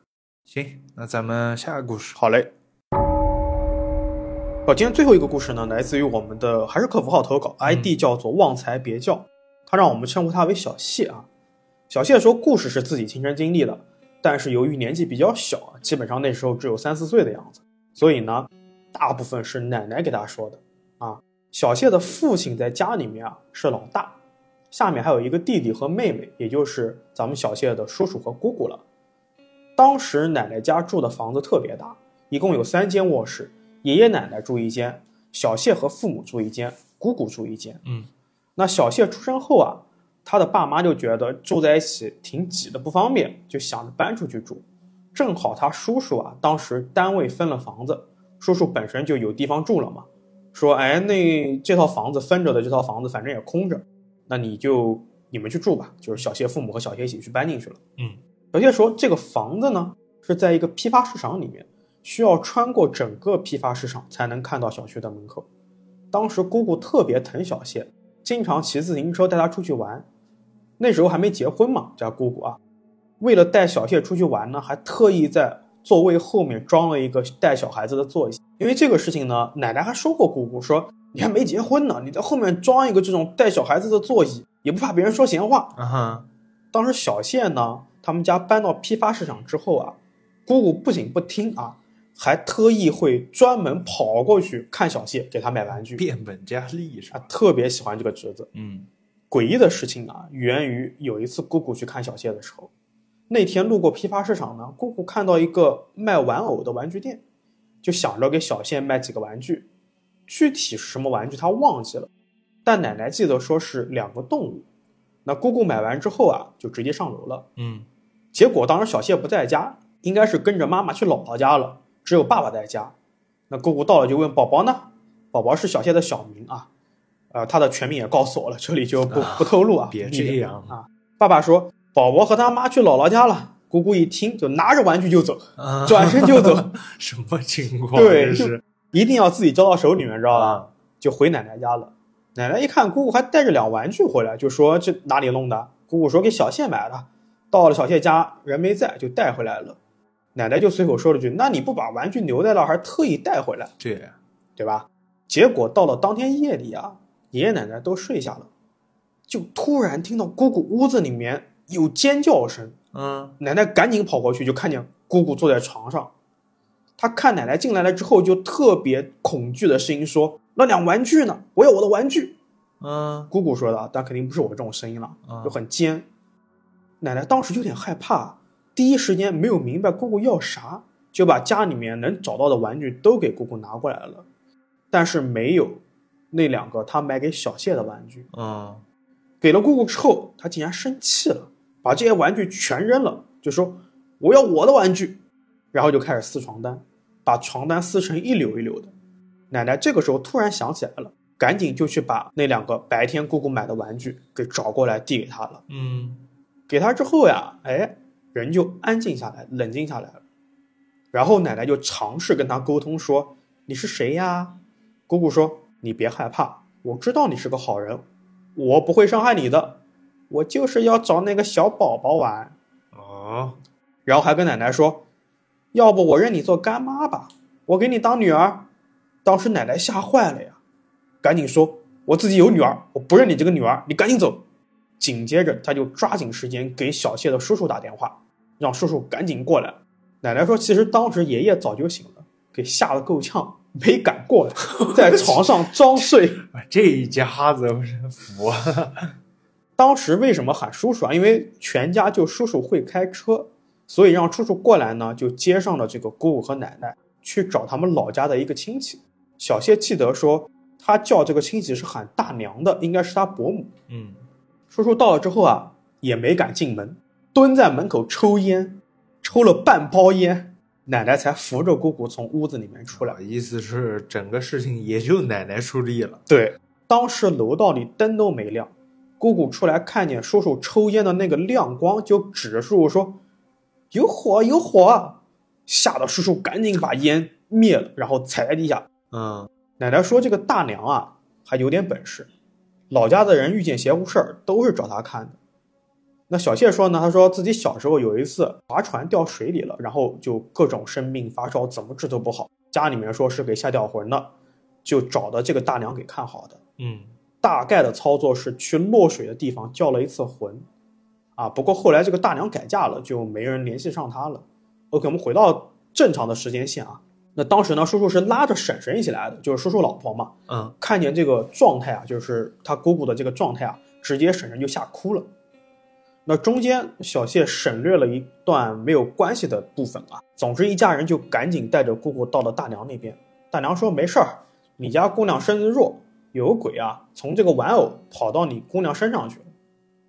行，那咱们下个故事。好嘞。好，今天最后一个故事呢，来自于我们的还是客服号投稿，ID 叫做旺财别叫，他让我们称呼他为小谢啊。小谢说，故事是自己亲身经历的，但是由于年纪比较小啊，基本上那时候只有三四岁的样子，所以呢，大部分是奶奶给他说的啊。小谢的父亲在家里面啊是老大，下面还有一个弟弟和妹妹，也就是咱们小谢的叔叔和姑姑了。当时奶奶家住的房子特别大，一共有三间卧室，爷爷奶奶住一间，小谢和父母住一间，姑姑住一间。嗯，那小谢出生后啊，他的爸妈就觉得住在一起挺挤的不方便，就想着搬出去住。正好他叔叔啊，当时单位分了房子，叔叔本身就有地方住了嘛，说哎，那这套房子分着的这套房子反正也空着，那你就你们去住吧，就是小谢父母和小谢一起去搬进去了。嗯，小谢说这个房子呢是在一个批发市场里面，需要穿过整个批发市场才能看到小区的门口。当时姑姑特别疼小谢，经常骑自行车带他出去玩。那时候还没结婚嘛，家姑姑啊，为了带小谢出去玩呢，还特意在座位后面装了一个带小孩子的座椅。因为这个事情呢，奶奶还说过姑姑说，你还没结婚呢，你在后面装一个这种带小孩子的座椅，也不怕别人说闲话。啊哈，当时小谢呢，他们家搬到批发市场之后啊，姑姑不仅不听啊，还特意会专门跑过去看小谢，给他买玩具变本加厉是吧？啊，特别喜欢这个侄子。嗯诡异的事情啊，源于有一次姑姑去看小谢的时候，那天路过批发市场呢，姑姑看到一个卖玩偶的玩具店，就想着给小谢买几个玩具，具体是什么玩具她忘记了，但奶奶记得说是两个动物。那姑姑买完之后啊，就直接上楼了。嗯结果当时小谢不在家，应该是跟着妈妈去姥姥家了，只有爸爸在家。那姑姑到了就问宝宝呢，宝宝是小谢的小名啊，呃，他的全名也告诉我了，这里就不不透露啊。别这样啊！爸爸说宝宝和他妈去姥姥家了，姑姑一听就拿着玩具就走，啊，转身就走，*laughs* 什么情况？对这是一定要自己交到手里面，知道吧？啊，就回奶奶家了。奶奶一看姑姑还带着两玩具回来，就说这哪里弄的？姑姑说给小谢买的。到了小谢家，人没在，就带回来了。奶奶就随口说了句：“那你不把玩具留在那儿，还特意带回来，这对吧？”结果到了当天夜里啊，爷爷奶奶都睡下了，就突然听到姑姑屋子里面有尖叫声。嗯奶奶赶紧跑过去，就看见姑姑坐在床上。她看奶奶进来了之后，就特别恐惧的声音说：“那两玩具呢？我要我的玩具。嗯”姑姑说的，但肯定不是我这种声音了，嗯就很尖。奶奶当时有点害怕，第一时间没有明白姑姑要啥，就把家里面能找到的玩具都给姑姑拿过来了，但是没有那两个她买给小谢的玩具。嗯给了姑姑之后，她竟然生气了，把这些玩具全扔了，就说我要我的玩具，然后就开始撕床单，把床单撕成一绺一绺的。奶奶这个时候突然想起来了，赶紧就去把那两个白天姑姑买的玩具给找过来递给他了。嗯给他之后呀，哎，人就安静下来，冷静下来了。然后奶奶就尝试跟他沟通说：“你是谁呀？”姑姑说：“你别害怕，我知道你是个好人，我不会伤害你的，我就是要找那个小宝宝玩。哦，”然后还跟奶奶说：“要不我认你做干妈吧，我给你当女儿。”当时奶奶吓坏了呀，赶紧说：“我自己有女儿，我不认你这个女儿，你赶紧走。”紧接着，他就抓紧时间给小谢的叔叔打电话，让叔叔赶紧过来。奶奶说，其实当时爷爷早就醒了，给吓得够呛，没敢过来，在床上装睡。*laughs* 这一家子我真服了！当时为什么喊叔叔啊？因为全家就叔叔会开车，所以让叔叔过来呢，就接上了这个姑姑和奶奶去找他们老家的一个亲戚。小谢记得说，他叫这个亲戚是喊大娘的，应该是他伯母。嗯叔叔到了之后啊，也没敢进门，蹲在门口抽烟，抽了半包烟，奶奶才扶着姑姑从屋子里面出来。意思是整个事情也就奶奶出力了。对，当时楼道里灯都没亮，姑姑出来看见叔叔抽烟的那个亮光，就指着叔叔说：“有火，有火！”吓得叔叔赶紧把烟灭了，然后踩在地下。嗯奶奶说：“这个大娘啊，还有点本事，老家的人遇见邪乎事儿都是找她看。”那小谢说呢，他说自己小时候有一次划船掉水里了，然后就各种生病发烧，怎么治都不好。家里面说是给吓掉魂了，就找的这个大娘给看好的。嗯大概的操作是去落水的地方叫了一次魂，啊，不过后来这个大娘改嫁了，就没人联系上她了。OK，我们回到正常的时间线啊。那当时呢，叔叔是拉着婶婶一起来的，就是叔叔老婆嘛。嗯看见这个状态啊，就是他姑姑的这个状态啊，直接婶婶就吓哭了。那中间小谢省略了一段没有关系的部分啊。总之，一家人就赶紧带着姑姑到了大娘那边。大娘说：“没事儿，你家姑娘身子弱，有个鬼啊，从这个玩偶跑到你姑娘身上去了，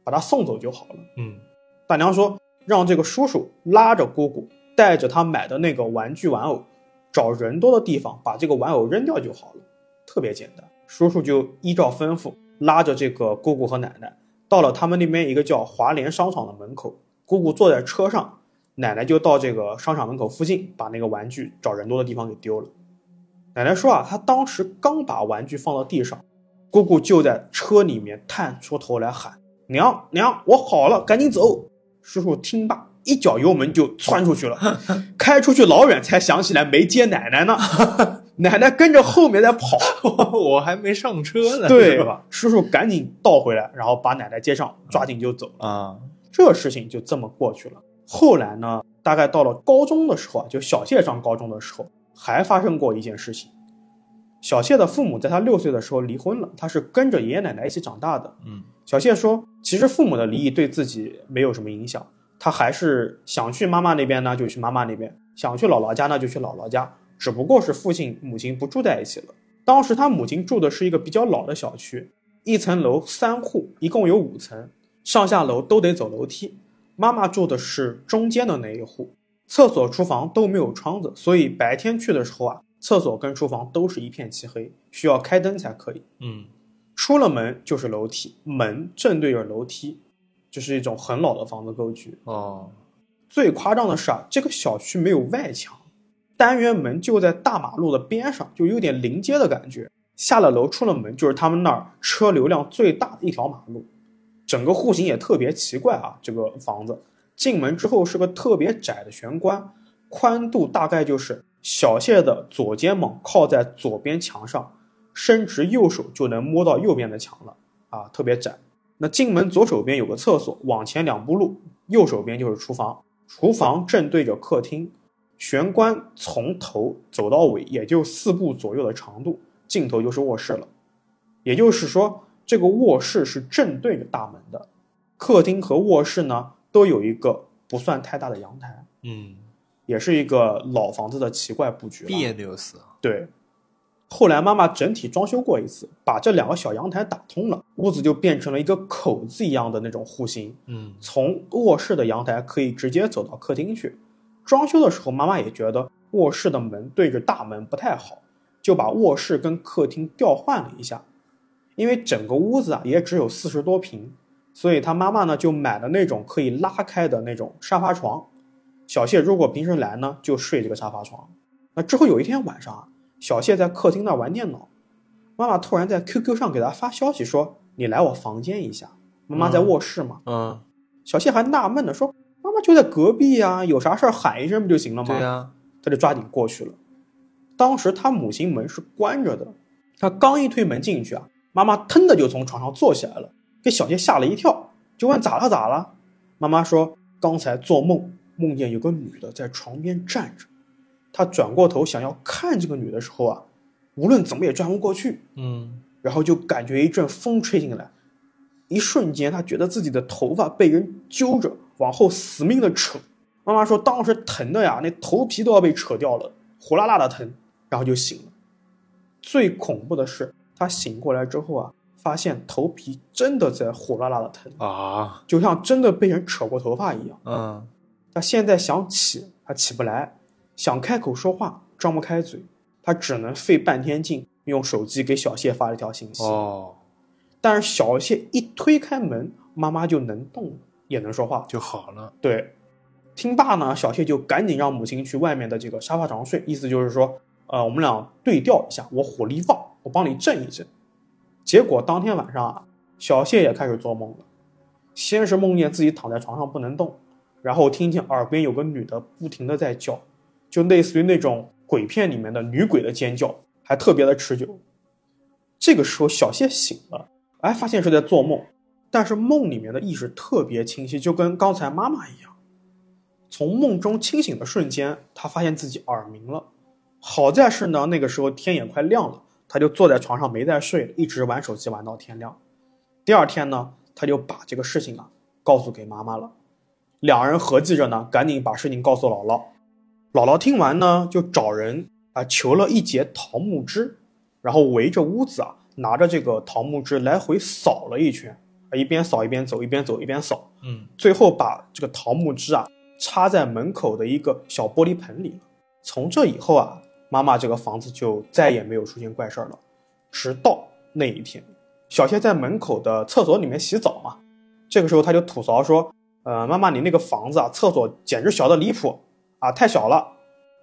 把她送走就好了。”嗯大娘说：“让这个叔叔拉着姑姑，带着他买的那个玩具玩偶，找人多的地方把这个玩偶扔掉就好了，特别简单。”叔叔就依照吩咐，拉着这个姑姑和奶奶，到了他们那边一个叫华联商场的门口。姑姑坐在车上，奶奶就到这个商场门口附近，把那个玩具找人多的地方给丢了。奶奶说啊，她当时刚把玩具放到地上，姑姑就在车里面探出头来喊：“娘娘，我好了，赶紧走！”叔叔听罢，一脚油门就窜出去了，*laughs* 开出去老远才想起来没接奶奶呢。*laughs* 奶奶跟着后面在跑，*laughs* 我还没上车呢，对是吧？？叔叔赶紧倒回来，然后把奶奶接上，抓紧就走了。啊，这事情就这么过去了。后来呢，大概到了高中的时候啊，就小谢上高中的时候，还发生过一件事情。小谢的父母在他六岁的时候离婚了，他是跟着爷爷奶奶一起长大的。嗯小谢说，其实父母的离异对自己没有什么影响，他还是想去妈妈那边呢就去妈妈那边，想去姥姥家呢就去姥姥家，只不过是父亲母亲不住在一起了。当时他母亲住的是一个比较老的小区，一层楼三户，一共有五层，上下楼都得走楼梯。妈妈住的是中间的那一户，厕所、厨房都没有窗子，所以白天去的时候啊，厕所跟厨房都是一片漆黑，需要开灯才可以。嗯出了门就是楼梯，门正对着楼梯，这是一种很老的房子格局。哦，最夸张的是啊，这个小区没有外墙，单元门就在大马路的边上，就有点临街的感觉。下了楼出了门就是他们那儿车流量最大的一条马路，整个户型也特别奇怪啊。这个房子进门之后是个特别窄的玄关，宽度大概就是小谢的左肩膀靠在左边墙上，伸直右手就能摸到右边的墙了啊，特别窄。那进门左手边有个厕所，往前两步路，右手边就是厨房，厨房正对着客厅，玄关从头走到尾也就四步左右的长度，尽头就是卧室了。也就是说，这个卧室是正对着大门的，客厅和卧室呢都有一个不算太大的阳台，嗯，也是一个老房子的奇怪布局了。别扭死，对，后来妈妈整体装修过一次，把这两个小阳台打通了，屋子就变成了一个口子一样的那种户型。嗯从卧室的阳台可以直接走到客厅去。装修的时候，妈妈也觉得卧室的门对着大门不太好，就把卧室跟客厅调换了一下。因为整个屋子啊也只有四十多平，所以他妈妈呢就买了那种可以拉开的那种沙发床。小谢如果平时来呢，就睡这个沙发床。那之后有一天晚上啊，小谢在客厅那儿玩电脑，妈妈突然在 QQ 上给他发消息说：“你来我房间一下。”妈妈在卧室嘛，嗯，小谢还纳闷呢，说：“妈妈就在隔壁呀、有啥事儿喊一声不就行了吗？”对呀，他就抓紧过去了。当时他母亲门是关着的，他刚一推门进去啊，妈妈腾的就从床上坐起来了，给小杰吓了一跳，就问咋了咋了？妈妈说刚才做梦，梦见有个女的在床边站着，他转过头想要看这个女的时候啊，无论怎么也转不过去，嗯然后就感觉一阵风吹进来，一瞬间他觉得自己的头发被人揪着往后死命的扯。妈妈说当时疼的呀，那头皮都要被扯掉了，火辣辣的疼，然后就醒了。最恐怖的是，他醒过来之后啊，发现头皮真的在火辣辣的疼，啊，就像真的被人扯过头发一样。嗯他现在想起，他起不来；想开口说话，张不开嘴。他只能费半天劲，用手机给小谢发了一条信息。哦，但是小谢一推开门，妈妈就能动了，也能说话。就好了，对，听罢呢，小谢就赶紧让母亲去外面的这个沙发床上睡，意思就是说，呃，我们俩对调一下，我火力旺，我帮你震一震。结果当天晚上啊，小谢也开始做梦了，先是梦见自己躺在床上不能动，然后听见耳边有个女的不停的在叫，就类似于那种鬼片里面的女鬼的尖叫，还特别的持久。这个时候，小谢醒了，哎，发现是在做梦，但是梦里面的意识特别清晰，就跟刚才妈妈一样。从梦中清醒的瞬间，他发现自己耳鸣了。好在是呢，那个时候天也快亮了，他就坐在床上没再睡，一直玩手机玩到天亮。第二天呢，他就把这个事情啊告诉给妈妈了。两人合计着呢，赶紧把事情告诉姥姥。姥姥听完呢，就找人啊求了一截桃木枝，然后围着屋子啊，拿着这个桃木枝来回扫了一圈，啊一边扫一边走，一边走一边扫，嗯，最后把这个桃木枝啊插在门口的一个小玻璃盆里。从这以后啊，妈妈这个房子就再也没有出现怪事儿了。直到那一天，小谢在门口的厕所里面洗澡嘛，这个时候他就吐槽说：“呃，妈妈，你那个房子啊，厕所简直小的离谱啊，太小了。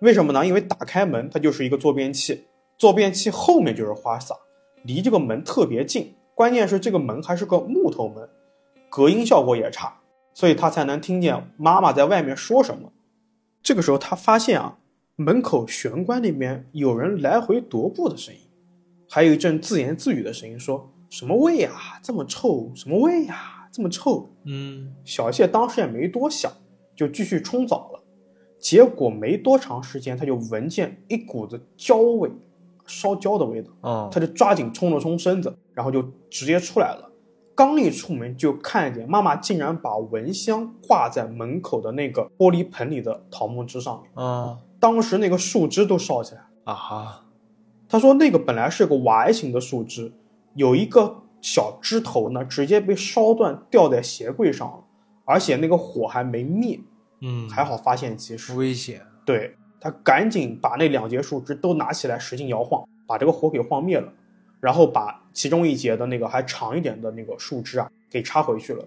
为什么呢？因为打开门它就是一个坐便器，坐便器后面就是花洒，离这个门特别近。关键是这个门还是个木头门，隔音效果也差，所以他才能听见妈妈在外面说什么。这个时候他发现啊，门口玄关那边有人来回踱步的声音，还有一阵自言自语的声音，说什么味呀，这么臭，什么味呀，这么臭。嗯，小谢当时也没多想，就继续冲澡了。结果没多长时间，他就闻见一股子焦味，烧焦的味道。嗯，他就抓紧冲了冲身子，然后就直接出来了。刚一出门，就看见妈妈竟然把蚊香挂在门口的那个玻璃盆里的桃木枝上面，啊当时那个树枝都烧起来。啊哈，他说那个本来是个 Y 型的树枝，有一个小枝头呢，直接被烧断，掉在鞋柜上了，而且那个火还没灭，嗯，还好发现及时。危险，对他赶紧把那两节树枝都拿起来，使劲摇晃，把这个火给晃灭了，然后把其中一节的那个还长一点的那个树枝啊给插回去了。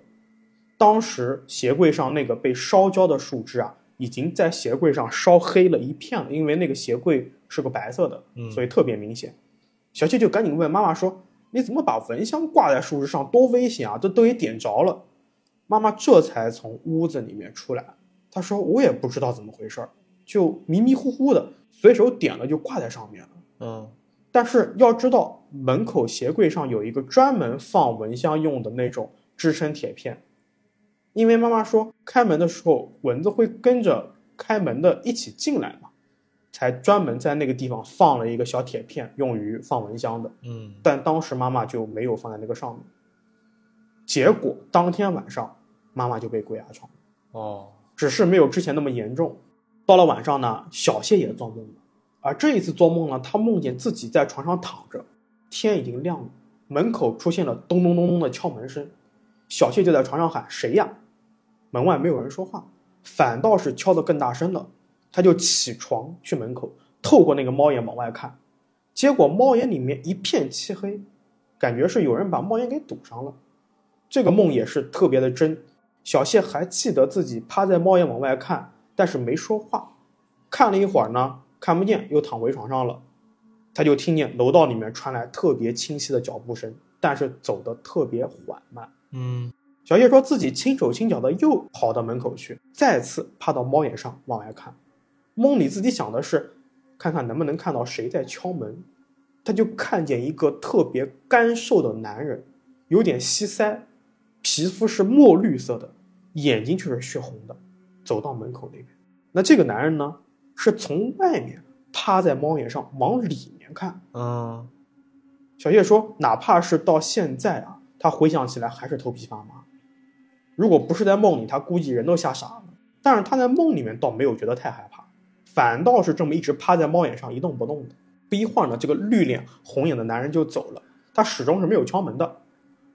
当时鞋柜上那个被烧焦的树枝啊，已经在鞋柜上烧黑了一片了，因为那个鞋柜是个白色的，嗯所以特别明显。小七就赶紧问妈妈说：“你怎么把蚊香挂在树枝上？多危险啊！这都给点着了。”妈妈这才从屋子里面出来，她说：“我也不知道怎么回事儿，就迷迷糊糊的，随手点了就挂在上面了。嗯但是要知道，门口鞋柜上有一个专门放蚊香用的那种支撑铁片，因为妈妈说开门的时候蚊子会跟着开门的一起进来嘛，才专门在那个地方放了一个小铁片，用于放蚊香的。嗯，但当时妈妈就没有放在那个上面。结果当天晚上，妈妈就被鬼压床，哦，只是没有之前那么严重。到了晚上呢，小谢也做梦了，而这一次做梦呢，他梦见自己在床上躺着，天已经亮了，门口出现了咚咚咚咚的敲门声，小谢就在床上喊：“谁呀？”门外没有人说话，反倒是敲得更大声了。他就起床去门口，透过那个猫眼往外看，结果猫眼里面一片漆黑，感觉是有人把猫眼给堵上了。这个梦也是特别的真。小谢还记得自己趴在猫眼往外看，但是没说话。看了一会儿呢，看不见，又躺回床上了。他就听见楼道里面传来特别清晰的脚步声，但是走得特别缓慢。嗯小叶说自己轻手轻脚的又跑到门口去，再次趴到猫眼上往外看。梦里自己想的是，看看能不能看到谁在敲门。他就看见一个特别干瘦的男人，有点西腮，皮肤是墨绿色的，眼睛却是血红的，走到门口那边。那这个男人呢，是从外面趴在猫眼上往里面看。嗯，小叶说，哪怕是到现在啊，他回想起来还是头皮发麻。如果不是在梦里，他估计人都吓傻了。但是他在梦里面倒没有觉得太害怕，反倒是这么一直趴在猫眼上一动不动的。不一会儿呢，这个绿脸红眼的男人就走了，他始终是没有敲门的。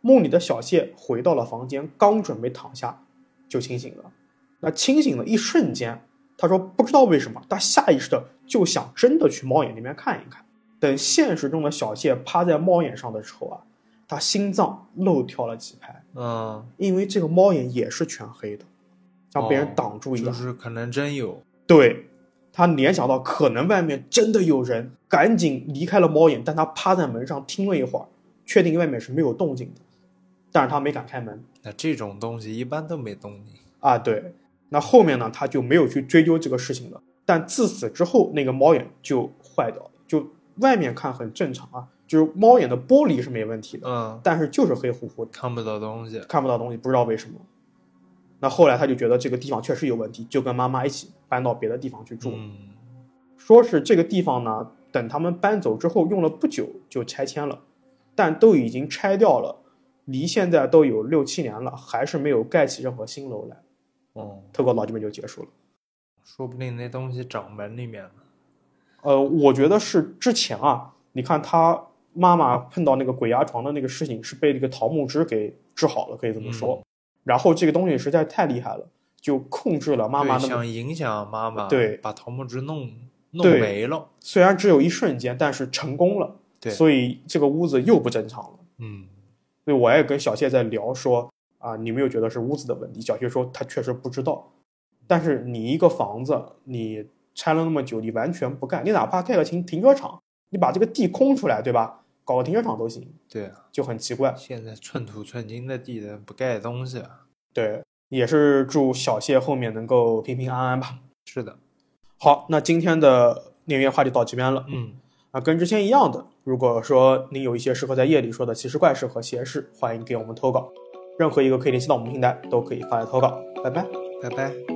梦里的小谢回到了房间，刚准备躺下，就清醒了。那清醒的一瞬间，他说不知道为什么，他下意识的就想真的去猫眼那边看一看。等现实中的小谢趴在猫眼上的时候啊，他心脏漏跳了几拍，嗯，因为这个猫眼也是全黑的，像被人挡住一样。就是可能真有，对他联想到可能外面真的有人，赶紧离开了猫眼，但他趴在门上听了一会儿，确定外面是没有动静的，但是他没敢开门那这种东西一般都没动静。啊。对，那后面呢，他就没有去追究这个事情了。但自此之后，那个猫眼就坏掉了，就外面看很正常啊，就是猫眼的玻璃是没问题的，嗯，但是就是黑乎乎的，看不到东西。看不到东西，不知道为什么。那后来他就觉得这个地方确实有问题，就跟妈妈一起搬到别的地方去住。嗯，说是这个地方呢，等他们搬走之后用了不久就拆迁了，但都已经拆掉了，离现在都有六七年了，还是没有盖起任何新楼来。哦，投稿到这边就结束了。说不定那东西长门里面了。呃，我觉得是之前啊，你看他妈妈碰到那个鬼压床的那个事情，是被那个桃木枝给治好了，可以这么说。然后这个东西实在太厉害了，就控制了妈妈的。想影响妈妈，对把桃木枝弄弄没了。虽然只有一瞬间，但是成功了。对所以这个屋子又不正常了。嗯，所以我也跟小谢在聊说啊，你没有觉得是屋子的问题？小谢说他确实不知道，但是你一个房子你拆了那么久，你完全不干，你哪怕盖个停停车场，你把这个地空出来，对吧？搞个停车场都行，对啊，就很奇怪。现在寸土寸金的地人不盖东西啊。对，也是祝小谢后面能够平平安安吧。是的，好，那今天的内约话题到这边了。嗯，啊，跟之前一样的，如果说您有一些适合在夜里说的奇事怪事和邪事，欢迎给我们投稿。任何一个可以联系到我们平台都可以发来投稿。拜拜。拜拜。